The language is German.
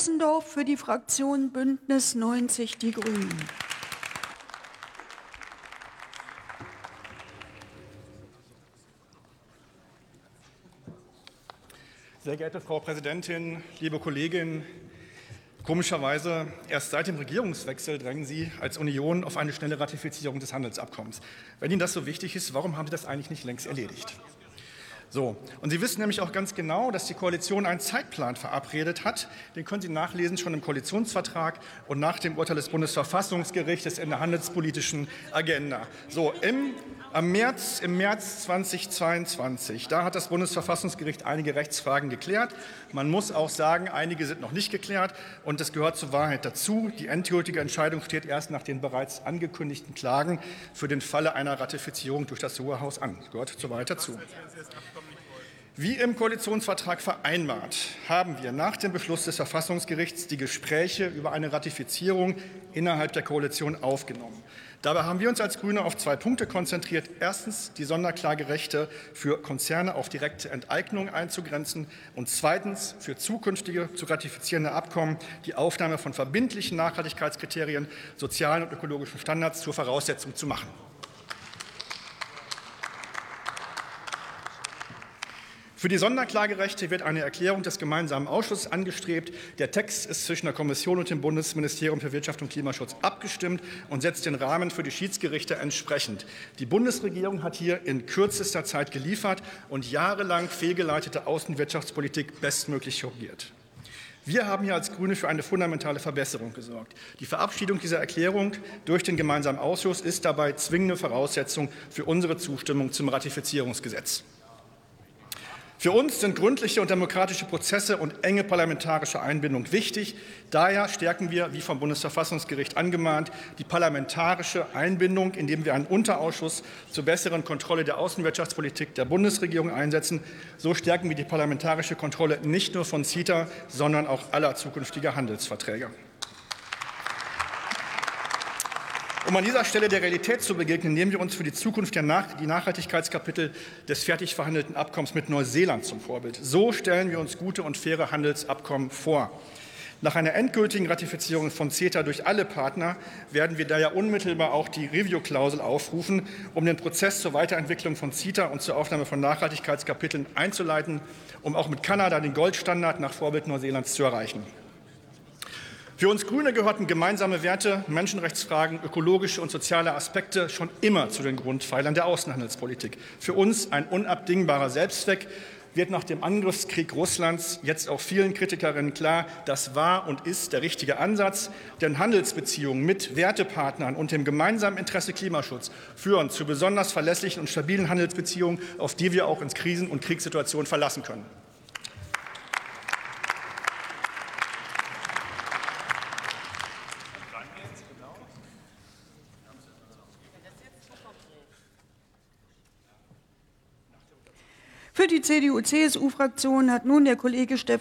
Rosendorf für die Fraktion Bündnis 90 Die Grünen. Sehr geehrte Frau Präsidentin, liebe Kolleginnen, komischerweise erst seit dem Regierungswechsel drängen Sie als Union auf eine schnelle Ratifizierung des Handelsabkommens. Wenn Ihnen das so wichtig ist, warum haben Sie das eigentlich nicht längst erledigt? So, und Sie wissen nämlich auch ganz genau, dass die Koalition einen Zeitplan verabredet hat. Den können Sie nachlesen schon im Koalitionsvertrag und nach dem Urteil des Bundesverfassungsgerichtes in der handelspolitischen Agenda. So, im, am März, im März 2022, da hat das Bundesverfassungsgericht einige Rechtsfragen geklärt. Man muss auch sagen, einige sind noch nicht geklärt und das gehört zur Wahrheit dazu. Die endgültige Entscheidung steht erst nach den bereits angekündigten Klagen für den Falle einer Ratifizierung durch das Hohe Haus an. Das gehört zur Wahrheit dazu. Wie im Koalitionsvertrag vereinbart, haben wir nach dem Beschluss des Verfassungsgerichts die Gespräche über eine Ratifizierung innerhalb der Koalition aufgenommen. Dabei haben wir uns als Grüne auf zwei Punkte konzentriert. Erstens die Sonderklagerechte für Konzerne auf direkte Enteignung einzugrenzen und zweitens für zukünftige zu ratifizierende Abkommen die Aufnahme von verbindlichen Nachhaltigkeitskriterien, sozialen und ökologischen Standards zur Voraussetzung zu machen. Für die Sonderklagerechte wird eine Erklärung des gemeinsamen Ausschusses angestrebt. Der Text ist zwischen der Kommission und dem Bundesministerium für Wirtschaft und Klimaschutz abgestimmt und setzt den Rahmen für die Schiedsgerichte entsprechend. Die Bundesregierung hat hier in kürzester Zeit geliefert und jahrelang fehlgeleitete Außenwirtschaftspolitik bestmöglich korrigiert. Wir haben hier als Grüne für eine fundamentale Verbesserung gesorgt. Die Verabschiedung dieser Erklärung durch den gemeinsamen Ausschuss ist dabei zwingende Voraussetzung für unsere Zustimmung zum Ratifizierungsgesetz. Für uns sind gründliche und demokratische Prozesse und enge parlamentarische Einbindung wichtig. Daher stärken wir, wie vom Bundesverfassungsgericht angemahnt, die parlamentarische Einbindung, indem wir einen Unterausschuss zur besseren Kontrolle der Außenwirtschaftspolitik der Bundesregierung einsetzen. So stärken wir die parlamentarische Kontrolle nicht nur von CETA, sondern auch aller zukünftiger Handelsverträge. Um an dieser Stelle der Realität zu begegnen, nehmen wir uns für die Zukunft der Nach die Nachhaltigkeitskapitel des fertig verhandelten Abkommens mit Neuseeland zum Vorbild. So stellen wir uns gute und faire Handelsabkommen vor. Nach einer endgültigen Ratifizierung von CETA durch alle Partner werden wir daher unmittelbar auch die Review-Klausel aufrufen, um den Prozess zur Weiterentwicklung von CETA und zur Aufnahme von Nachhaltigkeitskapiteln einzuleiten, um auch mit Kanada den Goldstandard nach Vorbild Neuseelands zu erreichen. Für uns Grüne gehörten gemeinsame Werte, Menschenrechtsfragen, ökologische und soziale Aspekte schon immer zu den Grundpfeilern der Außenhandelspolitik. Für uns ein unabdingbarer Selbstzweck wird nach dem Angriffskrieg Russlands jetzt auch vielen Kritikerinnen klar, das war und ist der richtige Ansatz, denn Handelsbeziehungen mit Wertepartnern und dem gemeinsamen Interesse Klimaschutz führen zu besonders verlässlichen und stabilen Handelsbeziehungen, auf die wir auch in Krisen- und Kriegssituationen verlassen können. Für die CDU-CSU-Fraktion hat nun der Kollege Stefan